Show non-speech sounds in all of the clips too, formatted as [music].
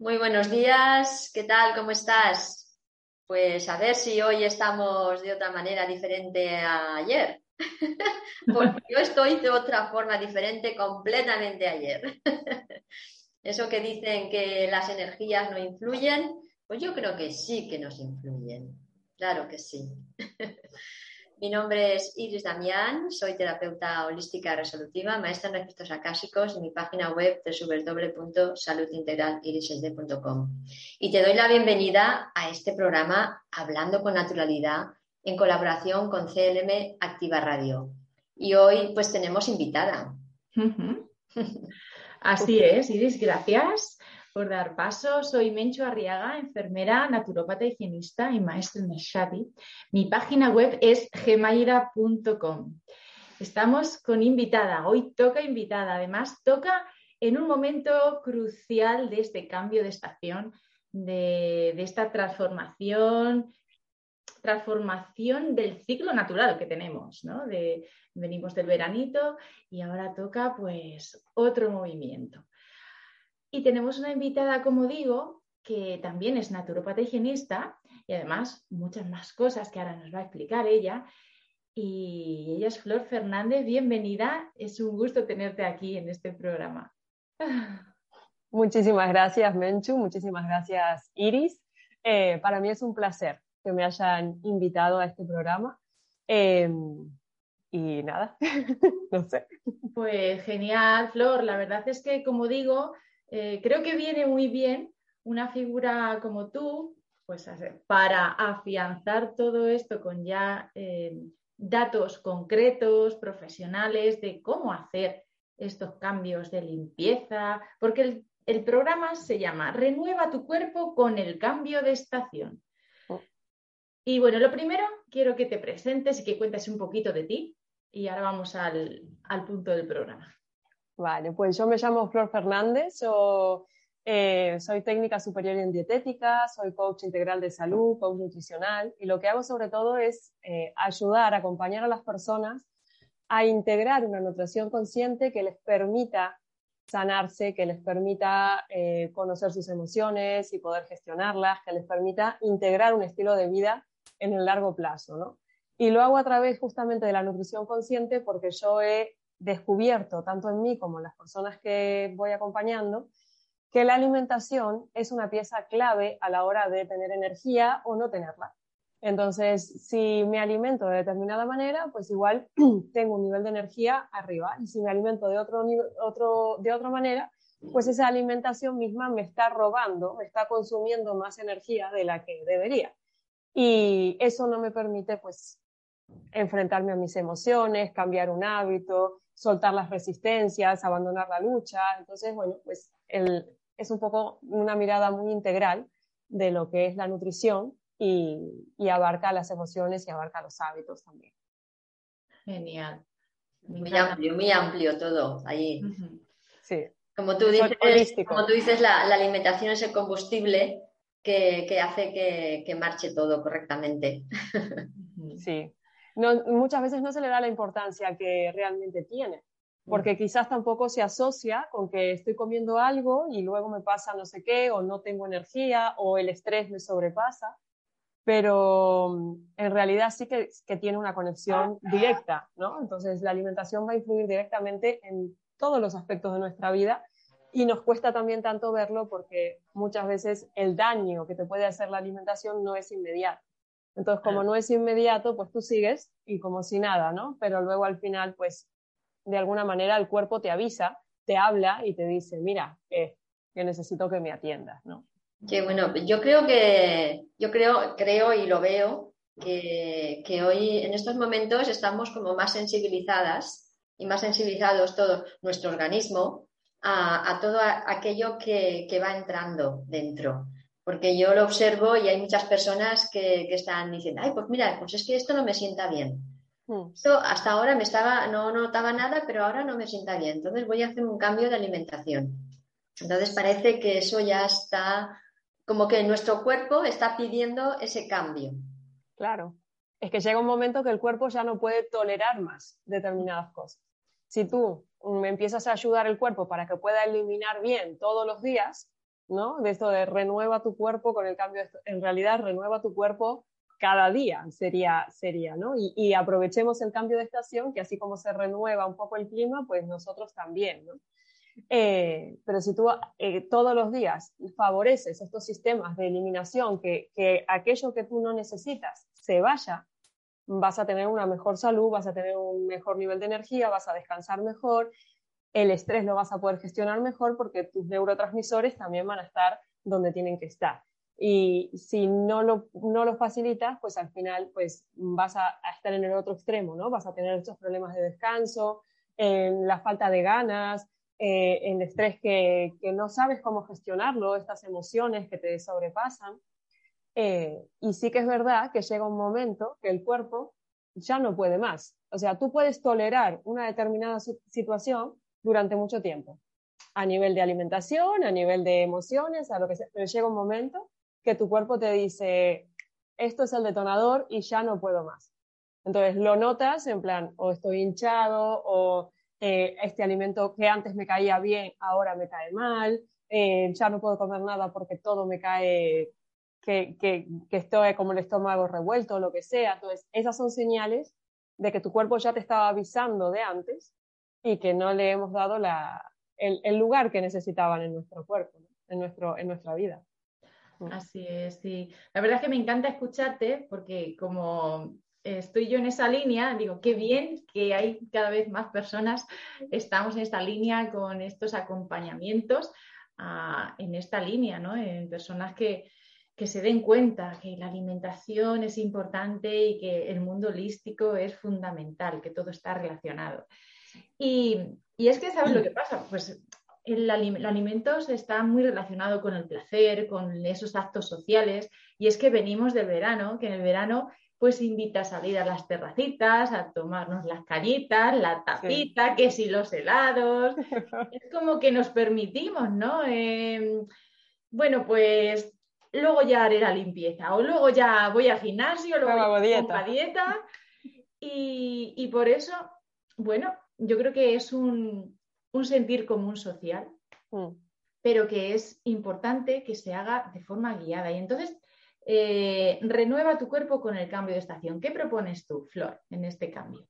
Muy buenos días, ¿qué tal? ¿Cómo estás? Pues a ver si hoy estamos de otra manera diferente a ayer. [laughs] Porque yo estoy de otra forma diferente completamente ayer. [laughs] Eso que dicen que las energías no influyen, pues yo creo que sí que nos influyen. Claro que sí. [laughs] Mi nombre es Iris Damián, soy terapeuta holística resolutiva, maestra en registros acásicos y mi página web www.saludintegralirisd.com. Y te doy la bienvenida a este programa Hablando con Naturalidad en colaboración con CLM Activa Radio. Y hoy pues tenemos invitada. Así es, Iris, gracias por dar paso. Soy Mencho Arriaga, enfermera, naturópata, higienista y maestra en Shadi. Mi página web es gemaira.com. Estamos con invitada. Hoy toca invitada. Además, toca en un momento crucial de este cambio de estación, de, esta transformación transformación del ciclo natural que tenemos, venimos del veranito y ahora toca pues otro movimiento. Y tenemos una invitada, como digo, que también es naturopata higienista y además muchas más cosas que ahora nos va a explicar ella. Y ella es Flor Fernández, bienvenida. Es un gusto tenerte aquí en este programa. [laughs] Muchísimas gracias, Menchu. Muchísimas gracias, Iris. Eh, para mí es un placer que me hayan invitado a este programa. Em, y nada, [laughs] no sé. Pues genial, Flor. La verdad es que, como digo, eh, creo que viene muy bien una figura como tú, pues para afianzar todo esto con ya eh, datos concretos, profesionales de cómo hacer estos cambios de limpieza, porque el, el programa se llama Renueva tu cuerpo con el cambio de estación. Oh. Y bueno, lo primero, quiero que te presentes y que cuentes un poquito de ti y ahora vamos al, al punto del programa. Vale, pues yo me llamo Flor Fernández, yo eh, soy técnica superior en dietética, soy coach integral de salud, coach nutricional y lo que hago sobre todo es eh, ayudar, acompañar a las personas a integrar una nutrición consciente que les permita sanarse, que les permita eh, conocer sus emociones y poder gestionarlas, que les permita integrar un estilo de vida en el largo plazo, ¿no? Y lo hago a través justamente de la nutrición consciente porque yo he descubierto, tanto en mí como en las personas que voy acompañando, que la alimentación es una pieza clave a la hora de tener energía o no tenerla. Entonces, si me alimento de determinada manera, pues igual [clears throat] tengo un nivel de energía arriba. Y si me alimento de, otro, de otra manera, pues esa alimentación misma me está robando, me está consumiendo más energía de la que debería. Y eso no me permite, pues, enfrentarme a mis emociones, cambiar un hábito, soltar las resistencias, abandonar la lucha. Entonces, bueno, pues es un poco una mirada muy integral de lo que es la nutrición y, abarca las emociones y abarca los hábitos también. Genial. Muy amplio, muy amplio todo ahí. Sí. Como tú dices, como tú dices la, alimentación es el combustible que, hace que, que, marche todo correctamente. Sí, muchas veces no se le da la importancia que realmente tiene, porque quizás tampoco se asocia con que estoy comiendo algo y luego me pasa no sé qué, o no tengo energía, o el estrés me sobrepasa, pero mm, en realidad sí que, que tiene una conexión directa, ¿no? Entonces la alimentación va a influir directamente en todos los aspectos de nuestra vida y nos cuesta también tanto verlo porque muchas veces el daño que te puede hacer la alimentación no es inmediato. Entonces, como no es inmediato, pues tú sigues y como si nada, ¿no? Pero luego al final, pues, de alguna manera el cuerpo te avisa, te habla y te dice, mira, que necesito que me atiendas, ¿no? Que bueno, yo creo que, yo creo, creo y lo veo que, que hoy en estos momentos estamos como más sensibilizadas y más sensibilizados todo nuestro organismo a, a todo aquello que, que va entrando dentro porque yo lo observo y hay muchas personas que, están diciendo, ay, pues mira, pues es que esto no me sienta bien. Hmm. Esto hasta ahora me estaba, no notaba nada, pero ahora no me sienta bien. Entonces voy a hacer un cambio de alimentación. Entonces parece que eso ya está, como que nuestro cuerpo está pidiendo ese cambio. Claro. Es que llega un momento que el cuerpo ya no puede tolerar más determinadas cosas. Si tú me empiezas a ayudar el cuerpo para que pueda eliminar bien todos los días, ¿no? De esto de renueva tu cuerpo con el cambio, en realidad renueva tu cuerpo cada día, sería, sería ¿no? Y, aprovechemos el cambio de estación, que así como se renueva un poco el clima, pues nosotros también, ¿no? Eh, pero si tú eh, todos los días favoreces estos sistemas de eliminación, que, que aquello que tú no necesitas se vaya, vas a tener una mejor salud, vas a tener un mejor nivel de energía, vas a descansar mejor, el estrés lo vas a poder gestionar mejor porque tus neurotransmisores también van a estar donde tienen que estar. Y si no lo, no lo facilitas, pues al final pues vas a, estar en el otro extremo, ¿no? Vas a tener estos problemas de descanso, en la falta de ganas, eh, en estrés que, que, no sabes cómo gestionarlo, estas emociones que te sobrepasan. Eh, y sí que es verdad que llega un momento que el cuerpo ya no puede más. O sea, tú puedes tolerar una determinada situación durante mucho tiempo, a nivel de alimentación, a nivel de emociones, a lo que sea, pero llega un momento que tu cuerpo te dice, esto es el detonador y ya no puedo más. Entonces lo notas en plan, o estoy hinchado, o eh, este alimento que antes me caía bien, ahora me cae mal, eh, ya no puedo comer nada porque todo me cae, que, que, estoy como el estómago revuelto, lo que sea. Entonces, esas son señales de que tu cuerpo ya te estaba avisando de antes y que no le hemos dado la, el, el, lugar que necesitaban en nuestro cuerpo, en, nuestro, en nuestra vida. Mm. Así es, sí. La verdad es que me encanta escucharte porque como estoy yo en esa línea, digo, qué bien que hay cada vez más personas, estamos en esta línea con estos acompañamientos ah, en esta línea, ¿no? En personas que, que se den cuenta que la alimentación es importante y que el mundo holístico es fundamental, que todo está relacionado. Y, es que, ¿sabes lo que pasa? Pues el, alimento está muy relacionado con el placer, con esos actos sociales, y es que venimos del verano, que en el verano pues invita a salir a las terracitas, a tomarnos las cañitas, la tapita, que si los helados. [laughs] Es como que nos permitimos, ¿no? Em, bueno, pues luego ya haré la limpieza, o luego ya voy al gimnasio, luego hago dieta. dieta. Y, y por eso, bueno, yo creo que es un, sentir común social, mm. pero que es importante que se haga de forma guiada. Y entonces, eh, renueva tu cuerpo con el cambio de estación. ¿Qué propones tú, Flor, en este cambio?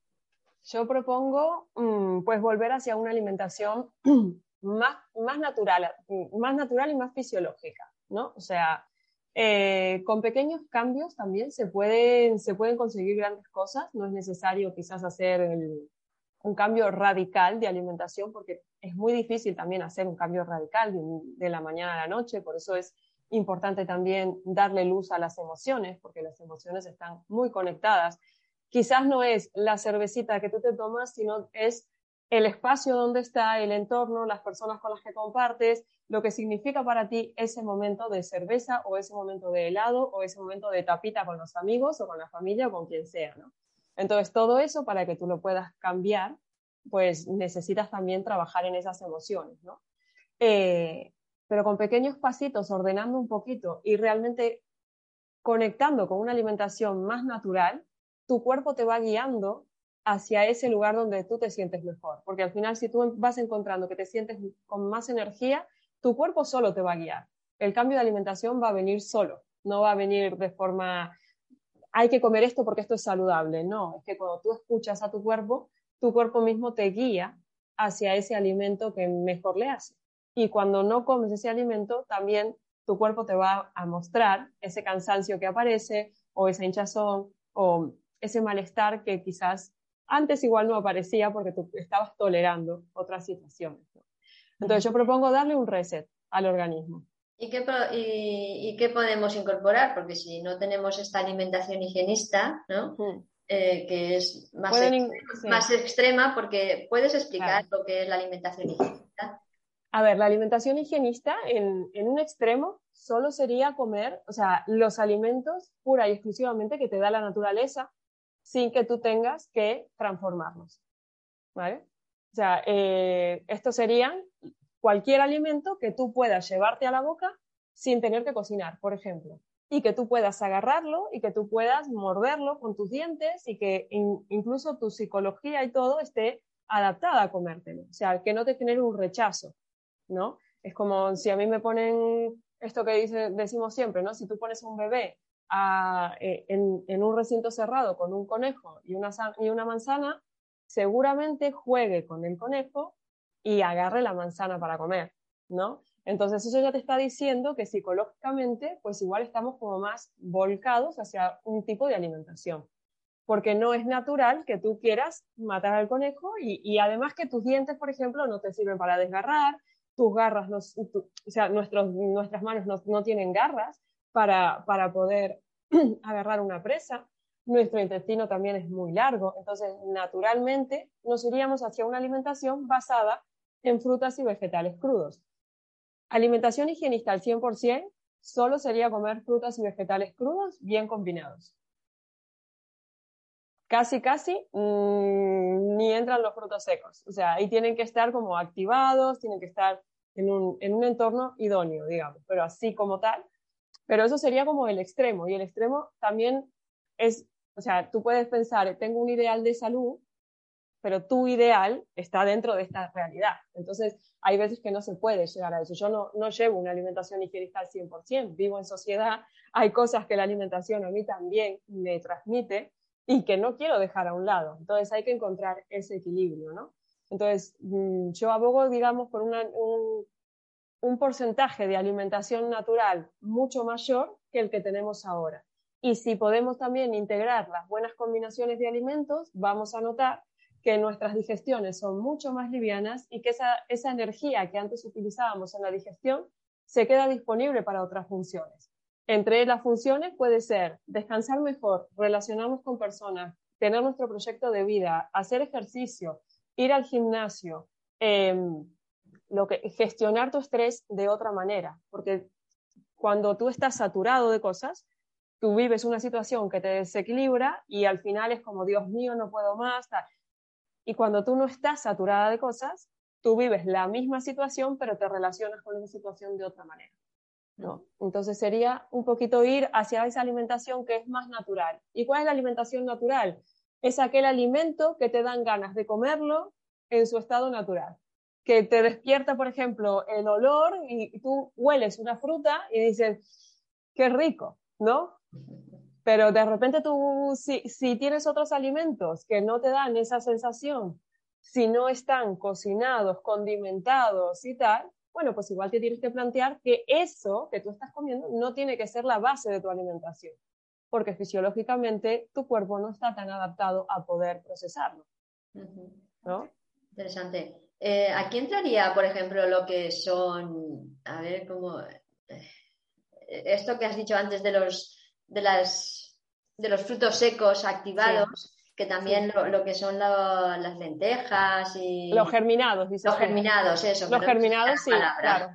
Yo propongo, mm, pues, volver hacia una alimentación [clears throat] más, más, natural, más natural y más fisiológica, ¿no? O sea, eh, con pequeños cambios también se pueden, se pueden conseguir grandes cosas. No es necesario quizás hacer el, un cambio radical de alimentación, porque es muy difícil también hacer un cambio radical de, la mañana a la noche, por eso es importante también darle luz a las emociones, porque las emociones están muy conectadas. Quizás no es la cervecita que tú te tomas, sino es el espacio donde está, el entorno, las personas con las que compartes, lo que significa para ti ese momento de cerveza o ese momento de helado o ese momento de tapita con los amigos o con la familia o con quien sea, ¿no? Entonces, todo eso para que tú lo puedas cambiar, pues necesitas también trabajar en esas emociones, ¿no? Eh, pero con pequeños pasitos, ordenando un poquito y realmente conectando con una alimentación más natural, tu cuerpo te va guiando hacia ese lugar donde tú te sientes mejor. Porque al final, si tú vas encontrando que te sientes con más energía, tu cuerpo solo te va a guiar. El cambio de alimentación va a venir solo, no va a venir de forma hay que comer esto porque esto es saludable. No, es que cuando tú escuchas a tu cuerpo, tu cuerpo mismo te guía hacia ese alimento que mejor le hace. Y cuando no comes ese alimento, también tu cuerpo te va a mostrar ese cansancio que aparece o esa hinchazón o ese malestar que quizás antes igual no aparecía porque tú estabas tolerando otras situaciones. Entonces yo propongo darle un reset al organismo. ¿Y qué, y, qué, podemos incorporar? Porque si no tenemos esta alimentación higienista, ¿no? Hmm. Eh, que es más, más extrema, porque puedes explicar lo que es la alimentación higienista. A ver, la alimentación higienista en, en, un extremo solo sería comer, o sea, los alimentos pura y exclusivamente que te da la naturaleza sin que tú tengas que transformarlos. ¿Vale? O sea, eh, estos serían cualquier alimento que tú puedas llevarte a la boca sin tener que cocinar, por ejemplo, y que tú puedas agarrarlo y que tú puedas morderlo con tus dientes y que incluso tu psicología y todo esté adaptada a comértelo, o sea, que no te genere un rechazo, ¿no? Es como si a mí me ponen esto que dice, decimos siempre, ¿no? Si tú pones un bebé eh, en, un recinto cerrado con un conejo y una, y una manzana, seguramente juegue con el conejo y agarre la manzana para comer, ¿no? Entonces eso ya te está diciendo que psicológicamente, pues igual estamos como más volcados hacia un tipo de alimentación. Porque no es natural que tú quieras matar al conejo y, además que tus dientes, por ejemplo, no te sirven para desgarrar, tus garras, o sea, nuestros, nuestras manos no, tienen garras para, para poder [clears throat] agarrar una presa. Nuestro intestino también es muy largo, entonces naturalmente nos iríamos hacia una alimentación basada en frutas y vegetales crudos. Alimentación higienista al 100% solo sería comer frutas y vegetales crudos bien combinados. Casi, casi mm, ni entran los frutos secos. O sea, ahí tienen que estar como activados, tienen que estar en un, en un entorno idóneo, digamos, pero así como tal. Pero eso sería como el extremo. Y el extremo también es, o sea, tú puedes pensar, tengo un ideal de salud, pero tu ideal está dentro de esta realidad. Entonces, hay veces que no se puede llegar a eso. Yo no, no llevo una alimentación higienista al 100%, vivo en sociedad, hay cosas que la alimentación a mí también me transmite y que no quiero dejar a un lado. Entonces, hay que encontrar ese equilibrio, ¿no? Entonces, mm, yo abogo, digamos, por un, un porcentaje de alimentación natural mucho mayor que el que tenemos ahora. Y si podemos también integrar las buenas combinaciones de alimentos, vamos a notar que nuestras digestiones son mucho más livianas y que esa, esa energía que antes utilizábamos en la digestión se queda disponible para otras funciones. Entre las funciones puede ser descansar mejor, relacionarnos con personas, tener nuestro proyecto de vida, hacer ejercicio, ir al gimnasio, que, gestionar tu estrés de otra manera, porque cuando tú estás saturado de cosas, tú vives una situación que te desequilibra y al final es como, Dios mío, no puedo más. Y cuando tú no estás saturada de cosas, tú vives la misma situación, pero te relacionas con esa situación de otra manera. ¿no? Entonces sería un poquito ir hacia esa alimentación que es más natural. ¿Y cuál es la alimentación natural? Es aquel alimento que te dan ganas de comerlo en su estado natural. Que te despierta, por ejemplo, el olor y tú hueles una fruta y dices, qué rico, ¿no? Pero de repente tú, si, si tienes otros alimentos que no te dan esa sensación, si no están cocinados, condimentados y tal, bueno, pues igual te tienes que plantear que eso que tú estás comiendo no tiene que ser la base de tu alimentación, porque fisiológicamente tu cuerpo no está tan adaptado a poder procesarlo. ¿no? Interesante. Eh, aquí entraría, por ejemplo, lo que son, a ver, cómo, eh, esto que has dicho antes de los de, las, de los frutos secos activados, que también lo, que son las lentejas y... Los germinados. Los germinados, eso. Los germinados, sí, claro.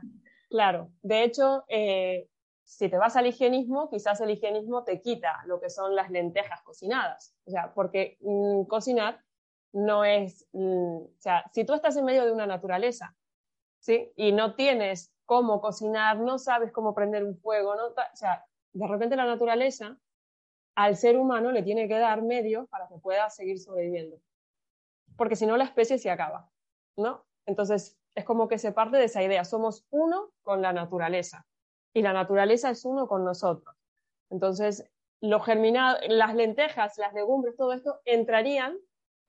Claro. De hecho, eh, si te vas al higienismo, quizás el higienismo te quita lo que son las lentejas cocinadas. O sea, porque mm, cocinar no es... Mm, o sea, si tú estás en medio de una naturaleza, ¿sí? Y no tienes cómo cocinar, no sabes cómo prender un fuego, no, o sea, de repente la naturaleza al ser humano le tiene que dar medios para que pueda seguir sobreviviendo. Porque si no, la especie se acaba, ¿no? Entonces, es como que se parte de esa idea. Somos uno con la naturaleza y la naturaleza es uno con nosotros. Entonces, los germinados, las lentejas, las legumbres, todo esto entrarían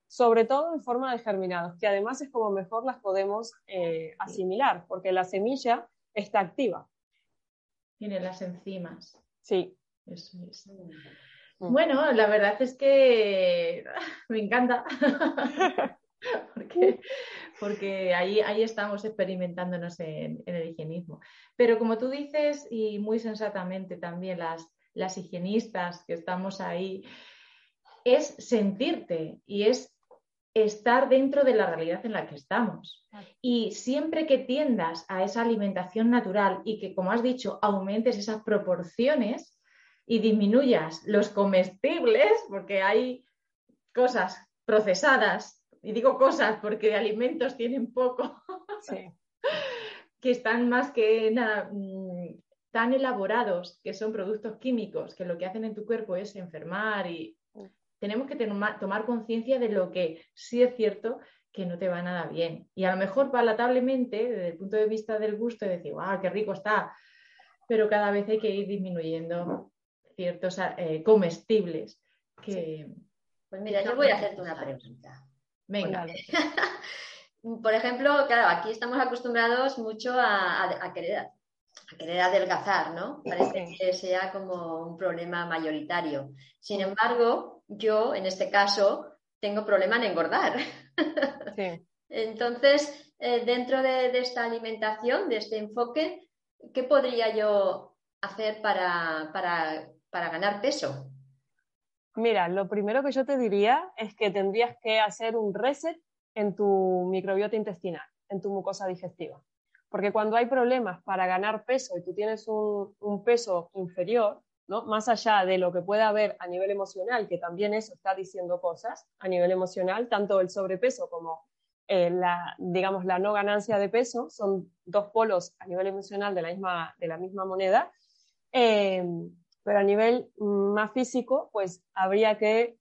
sobre todo en forma de germinados, que además es como mejor las podemos eh, asimilar, porque la semilla está activa. Tiene las enzimas. Sí. Eso es. Mm. Bueno, la verdad es que [laughs] me encanta. [laughs] porque, ahí, ahí estamos experimentándonos en, el higienismo. Pero como tú dices, y muy sensatamente también las, las higienistas que estamos ahí, es sentirte y es estar dentro de la realidad en la que estamos. Y siempre que tiendas a esa alimentación natural y que, como has dicho, aumentes esas proporciones y disminuyas los comestibles, porque hay cosas procesadas, y digo cosas porque de alimentos tienen poco, [laughs] que están más que nada mm, tan elaborados, que son productos químicos, que lo que hacen en tu cuerpo es enfermar y tenemos que tomar conciencia de lo que sí es cierto que no te va nada bien. Y a lo mejor palatablemente, desde el punto de vista del gusto, decir, ¡ah, qué rico está! Pero cada vez hay que ir disminuyendo ciertos eh, comestibles que... Pues mira, yo voy a hacerte una pregunta. Venga. [laughs] Por ejemplo, claro, aquí estamos acostumbrados mucho a, querer, a querer adelgazar, ¿no? Parece que sea como un problema mayoritario. Sin embargo, yo, en este caso, tengo problema en engordar. [laughs] Entonces, eh, dentro de, esta alimentación, de este enfoque, ¿qué podría yo hacer para, para ganar peso? Mira, lo primero que yo te diría es que tendrías que hacer un reset en tu microbiota intestinal, en tu mucosa digestiva. Porque cuando hay problemas para ganar peso y tú tienes un, un peso inferior, más allá de lo que pueda haber a nivel emocional, que también eso está diciendo cosas a nivel emocional, tanto el sobrepeso como eh, la, digamos, la no ganancia de peso son dos polos a nivel emocional de la misma, de la misma moneda. Eh, pero a nivel más físico, pues habría que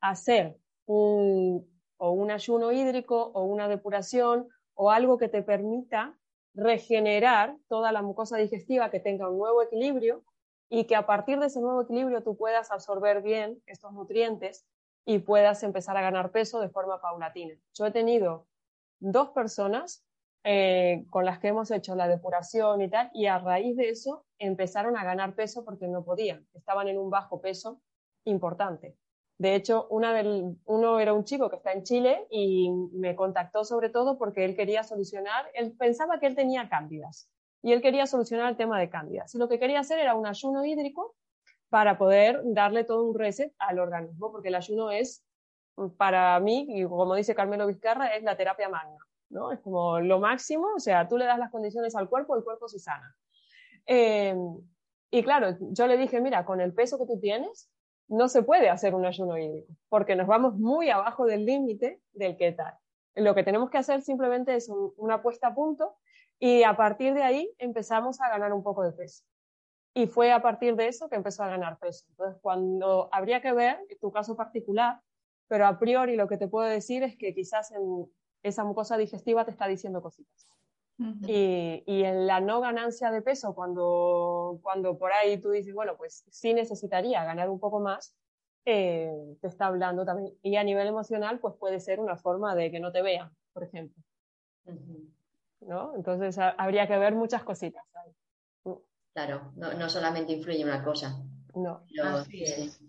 hacer un, o un ayuno hídrico o una depuración o algo que te permita regenerar toda la mucosa digestiva, que tenga un nuevo equilibrio y que a partir de ese nuevo equilibrio tú puedas absorber bien estos nutrientes y puedas empezar a ganar peso de forma paulatina. Yo he tenido dos personas eh, con las que hemos hecho la depuración y tal, y a raíz de eso empezaron a ganar peso porque no podían, estaban en un bajo peso importante. De hecho, una del, uno era un chico que está en Chile y me contactó sobre todo porque él quería solucionar, él pensaba que él tenía cándidas y él quería solucionar el tema de cándidas. Y lo que quería hacer era un ayuno hídrico para poder darle todo un reset al organismo, porque el ayuno es, para mí, y como dice Carmelo Vizcarra, es la terapia magna, ¿no? Es como lo máximo, o sea, tú le das las condiciones al cuerpo, el cuerpo se sana. Eh, y claro, yo le dije, mira, con el peso que tú tienes, no se puede hacer un ayuno hídrico, porque nos vamos muy abajo del límite del que tal. Lo que tenemos que hacer simplemente es una puesta a punto y a partir de ahí empezamos a ganar un poco de peso. Y fue a partir de eso que empezó a ganar peso. Entonces, cuando habría que ver tu caso particular, pero a priori lo que te puedo decir es que quizás en esa mucosa digestiva te está diciendo cositas. y, y, en la no ganancia de peso, cuando, cuando por ahí tú dices, bueno, pues sí necesitaría ganar un poco más, eh, te está hablando también. Y a nivel emocional, pues puede ser una forma de que no te vean, por ejemplo. ¿No? Entonces habría que ver muchas cositas. Mm. Claro, no, solamente influye una cosa. No,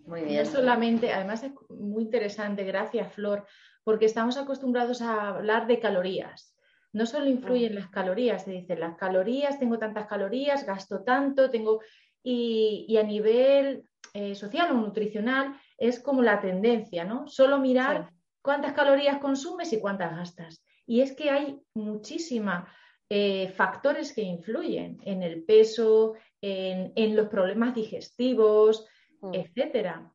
muy bien. No solamente, además es muy interesante, gracias Flor, porque estamos acostumbrados a hablar de calorías. No solo influyen mm. las calorías, se dice las calorías, tengo tantas calorías, gasto tanto, tengo. Y, a nivel eh, social o nutricional es como la tendencia, ¿no? Solo mirar cuántas calorías consumes y cuántas gastas. Y es que hay muchísimos eh, factores que influyen en el peso, en, los problemas digestivos, mm. etcétera.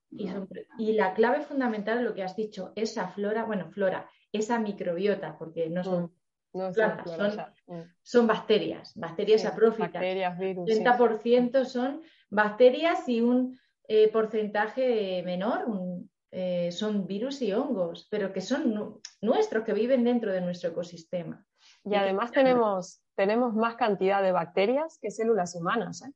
Y, la clave fundamental de lo que has dicho, esa flora, bueno, flora, esa microbiota, porque no son mm. plantas, mm. son, bacterias, bacterias aprófitas. Bacterias, virus. 30% son bacterias y un eh, porcentaje menor, un eh, son virus y hongos, pero que son nuestros, que viven dentro de nuestro ecosistema. Y además tenemos, tenemos más cantidad de bacterias que células humanas. ¿eh?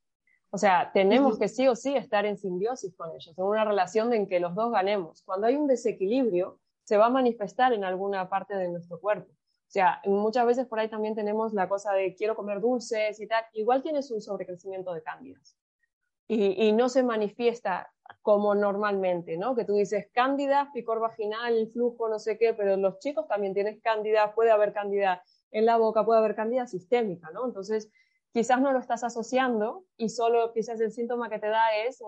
O sea, tenemos que sí o sí estar en simbiosis con ellos, en una relación en que los dos ganemos. Cuando hay un desequilibrio, se va a manifestar en alguna parte de nuestro cuerpo. O sea, muchas veces por ahí también tenemos la cosa de quiero comer dulces y tal. Igual tienes un sobrecrecimiento de cándidas. Y, y, no se manifiesta como normalmente, ¿no? Que tú dices cándida, picor vaginal, flujo, no sé qué, pero los chicos también tienes cándida, puede haber cándida en la boca, puede haber cándida sistémica, ¿no? Entonces, quizás no lo estás asociando y solo quizás el síntoma que te da es,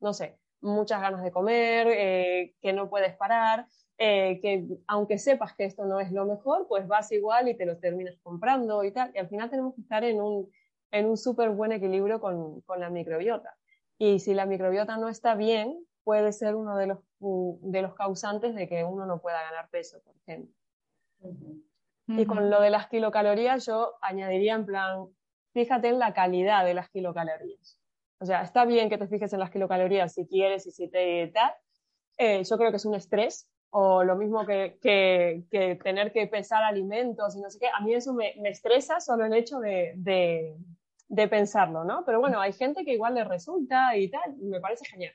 no sé, muchas ganas de comer, eh, que no puedes parar, eh, que aunque sepas que esto no es lo mejor, pues vas igual y te lo terminas comprando y tal. Y al final tenemos que estar en un, en un súper buen equilibrio con, con la microbiota. Y si la microbiota no está bien, puede ser uno de los, de los causantes de que uno no pueda ganar peso, por ejemplo. Y con lo de las kilocalorías, yo añadiría en plan, fíjate en la calidad de las kilocalorías. O sea, está bien que te fijes en las kilocalorías si quieres y si te tal, eh, yo creo que es un estrés o lo mismo que, que, tener que pesar alimentos y no sé qué. A mí eso me, me estresa solo el hecho de, de, de, pensarlo, ¿no? Pero bueno, hay gente que igual le resulta y tal, me parece genial.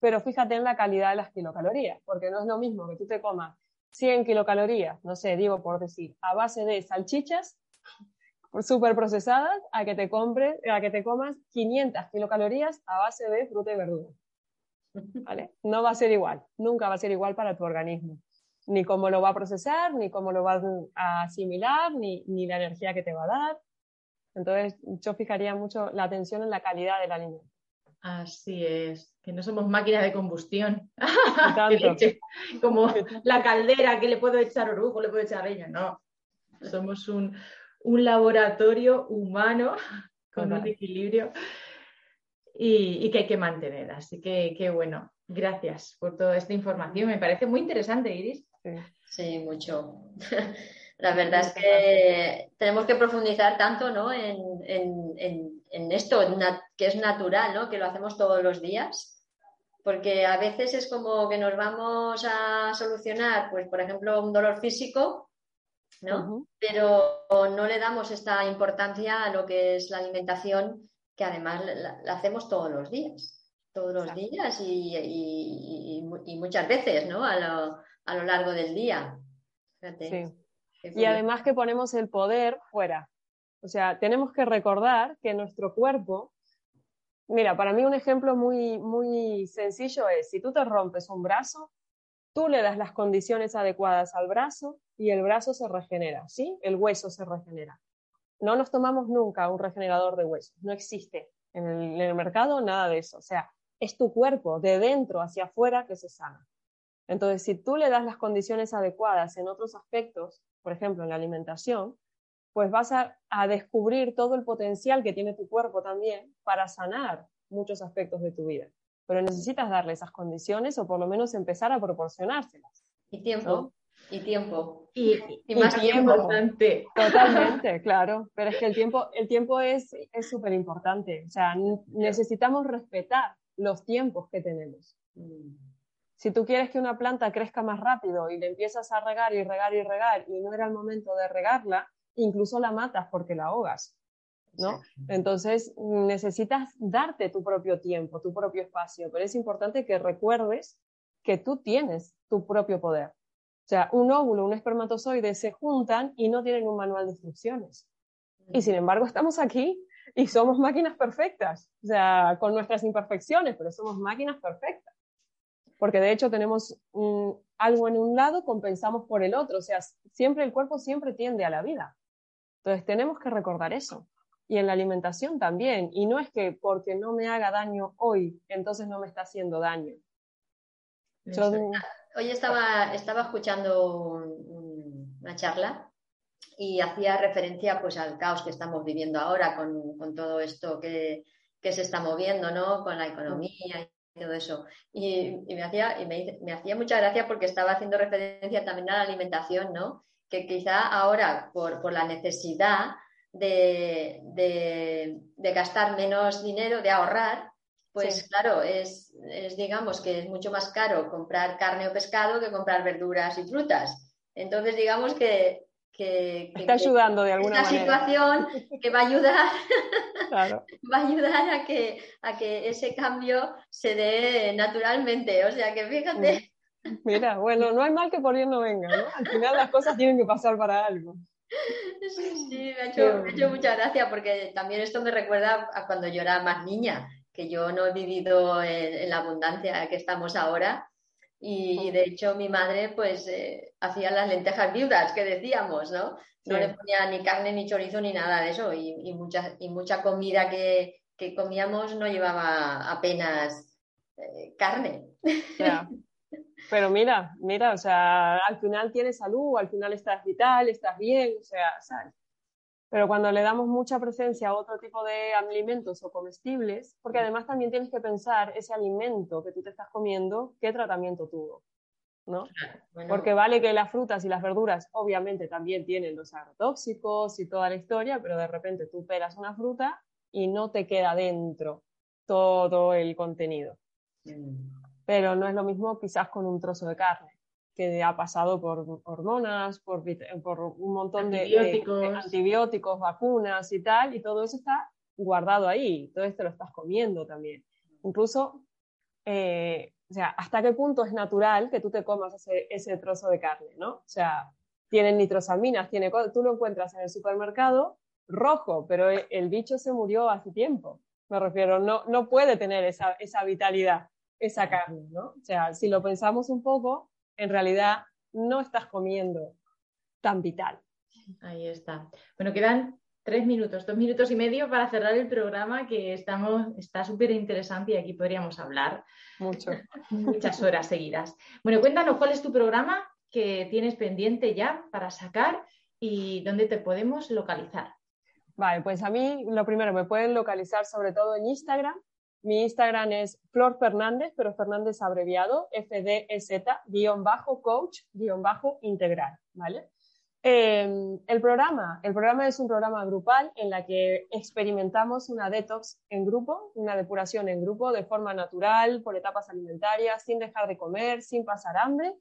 Pero fíjate en la calidad de las kilocalorías, porque no es lo mismo que tú te comas 100 kilocalorías, no sé, digo por decir, a base de salchichas [laughs] súper procesadas, a que te compres, a que te comas 500 kilocalorías a base de fruta y verdura. ¿Vale? No va a ser igual, nunca va a ser igual para tu organismo. Ni cómo lo va a procesar, ni cómo lo va a asimilar, ni, ni la energía que te va a dar. Entonces, yo fijaría mucho la atención en la calidad del alimento. Así es, que no somos máquinas de combustión. [laughs] Como la caldera que le puedo echar orujo, le puedo echar leña, no. Somos un, un laboratorio humano con un equilibrio y, que hay que mantener. Así que, qué bueno, gracias por toda esta información. Me parece muy interesante, Iris. Sí, mucho. [laughs] La verdad es que tenemos que profundizar tanto ¿no? en, esto, que es natural, ¿no? que lo hacemos todos los días, porque a veces es como que nos vamos a solucionar, pues, por ejemplo, un dolor físico ¿no? Pero no le damos esta importancia a lo que es la alimentación, que además la, hacemos todos los días, todos los días y, muchas veces, ¿no? A lo, largo del día. Y además que ponemos el poder fuera. O sea, tenemos que recordar que nuestro cuerpo, mira, para mí un ejemplo muy, muy sencillo es, si tú te rompes un brazo, tú le das las condiciones adecuadas al brazo y el brazo se regenera, ¿sí? El hueso se regenera. No nos tomamos nunca un regenerador de huesos, no existe en el, mercado nada de eso. O sea, es tu cuerpo de dentro hacia afuera que se sana. Entonces, si tú le das las condiciones adecuadas en otros aspectos, por ejemplo, en la alimentación, pues vas a, a, descubrir todo el potencial que tiene tu cuerpo también para sanar muchos aspectos de tu vida. Pero necesitas darle esas condiciones o por lo menos empezar a proporcionárselas. Y tiempo. Y tiempo. Y, más tiempo. Importante. Totalmente, claro. Pero es que el tiempo, el tiempo es súper importante. O sea, necesitamos respetar los tiempos que tenemos. Si tú quieres que una planta crezca más rápido y le empiezas a regar y regar y regar y no era el momento de regarla, incluso la matas porque la ahogas. ¿no? Entonces necesitas darte tu propio tiempo, tu propio espacio, pero es importante que recuerdes que tú tienes tu propio poder. O sea, un óvulo, un espermatozoide se juntan y no tienen un manual de instrucciones. Y sin embargo estamos aquí y somos máquinas perfectas, o sea, con nuestras imperfecciones, pero somos máquinas perfectas. Porque de hecho tenemos algo en un lado, compensamos por el otro, o sea, siempre el cuerpo siempre tiende a la vida. Entonces tenemos que recordar eso. Y en la alimentación también. Y no es que porque no me haga daño hoy, entonces no me está haciendo daño. Yo, hoy estaba, estaba escuchando una charla y hacía referencia pues al caos que estamos viviendo ahora con, todo esto que, se está moviendo, ¿no? Con la economía todo eso. Y, me, hacía, y me, hacía mucha gracia porque estaba haciendo referencia también a la alimentación, ¿no? Que quizá ahora, por, por la necesidad de, de, gastar menos dinero, de ahorrar, pues claro, es, digamos que es mucho más caro comprar carne o pescado que comprar verduras y frutas. Entonces, digamos que, que, está ayudando de alguna manera. situación que va a ayudar, [laughs] va a ayudar a que, a que ese cambio se dé naturalmente. O sea que fíjate. Mira, bueno, no hay mal que por bien no venga, ¿no? Al final las cosas tienen que pasar para algo. Sí, sí, me ha hecho, me ha mucha gracia porque también esto me recuerda a cuando yo era más niña que yo no he vivido en, la abundancia que estamos ahora. Y, de hecho mi madre pues eh, hacía las lentejas viudas que decíamos, ¿no? No le ponía ni carne ni chorizo ni nada de eso y, mucha, y mucha comida que, comíamos no llevaba apenas eh, carne. Pero mira, mira, o sea, al final tienes salud, al final estás vital, estás bien, o sea, ¿sabes? Pero cuando le damos mucha presencia a otro tipo de alimentos o comestibles, porque además también tienes que pensar ese alimento que tú te estás comiendo, qué tratamiento tuvo. ¿no? Porque vale que las frutas y las verduras obviamente también tienen los agrotóxicos y toda la historia, pero de repente tú pelas una fruta y no te queda dentro todo el contenido. Mm. pero no es lo mismo quizás con un trozo de carne que ha pasado por hormonas, por, por un montón de, antibióticos, vacunas y tal, y todo eso está guardado ahí, todo esto lo estás comiendo también. Incluso, eh, o sea, ¿hasta qué punto es natural que tú te comas ese, ese trozo de carne, no? O sea, tienen nitrosaminas, tiene, tú lo encuentras en el supermercado rojo, pero el bicho se murió hace tiempo. Me refiero, no, no puede tener esa, esa vitalidad, esa carne, ¿no? O sea, si lo pensamos un poco, en realidad no estás comiendo tan vital. Ahí está. Bueno, quedan tres minutos, dos minutos y medio para cerrar el programa que estamos, está súper interesante y aquí podríamos hablar Mucho. [laughs] muchas horas seguidas. Bueno, cuéntanos cuál es tu programa que tienes pendiente ya para sacar y dónde te podemos localizar. Vale, pues a mí lo primero, me pueden localizar sobre todo en Instagram. Mi Instagram es Flor Fernández, pero Fernández abreviado, FDZ-coach-integral, ¿vale? Em, el programa, el programa es un programa grupal en la que experimentamos una detox en grupo, una depuración en grupo de forma natural, por etapas alimentarias, sin dejar de comer, sin pasar hambre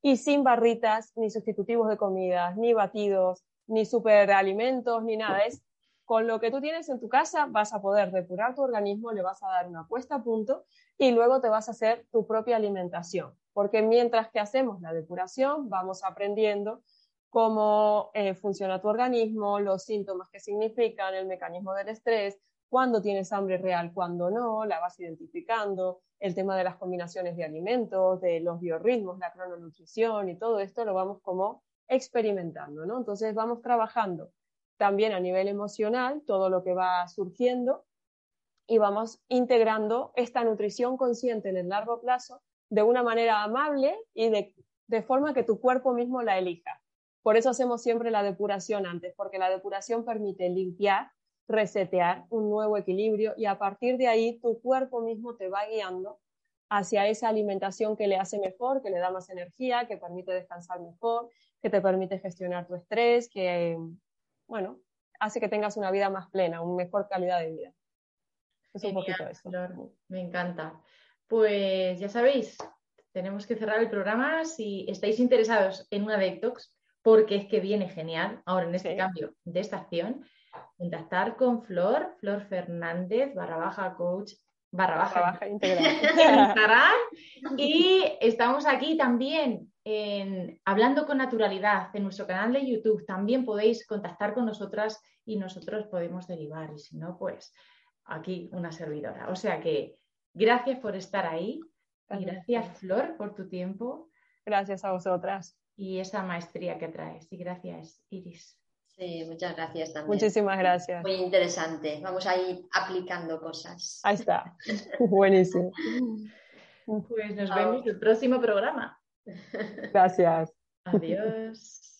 y sin barritas, ni sustitutivos de comidas, ni batidos, ni superalimentos, ni nada. Es con lo que tú tienes en tu casa vas a poder depurar tu organismo, le vas a dar una puesta a punto y luego te vas a hacer tu propia alimentación. Porque mientras que hacemos la depuración, vamos aprendiendo cómo eh, funciona tu organismo, los síntomas que significan, el mecanismo del estrés, cuándo tienes hambre real, cuándo no, la vas identificando, el tema de las combinaciones de alimentos, de los biorritmos, la crononutrición y todo esto lo vamos como experimentando, ¿no? Entonces vamos trabajando también a nivel emocional todo lo que va surgiendo y vamos integrando esta nutrición consciente en el largo plazo de una manera amable y de, de forma que tu cuerpo mismo la elija. Por eso hacemos siempre la depuración antes, porque la depuración permite limpiar, resetear un nuevo equilibrio y a partir de ahí tu cuerpo mismo te va guiando hacia esa alimentación que le hace mejor, que le da más energía, que permite descansar mejor, que te permite gestionar tu estrés, que bueno, hace que tengas una vida más plena, una mejor calidad de vida. Es un poquito eso. me encanta. Pues ya sabéis, tenemos que cerrar el programa. Si estáis interesados en una detox, porque es que viene genial ahora en este cambio de estación, contactar con Flor, Flor Fernández, barra baja coach, barra baja, [laughs] integral. y estamos aquí también en Hablando con Naturalidad, en nuestro canal de YouTube. También podéis contactar con nosotras y nosotros podemos derivar. Y si no, pues aquí una servidora. O sea que gracias por estar ahí. Y gracias, Flor, por tu tiempo. Gracias a vosotras. Y esa maestría que traes. Y gracias, Iris. Sí, muchas gracias también. Muchísimas gracias. Muy interesante. Vamos a ir aplicando cosas. Ahí está. [laughs] Buenísimo. [laughs] Pues nos vemos en el próximo programa. Gracias. Adiós.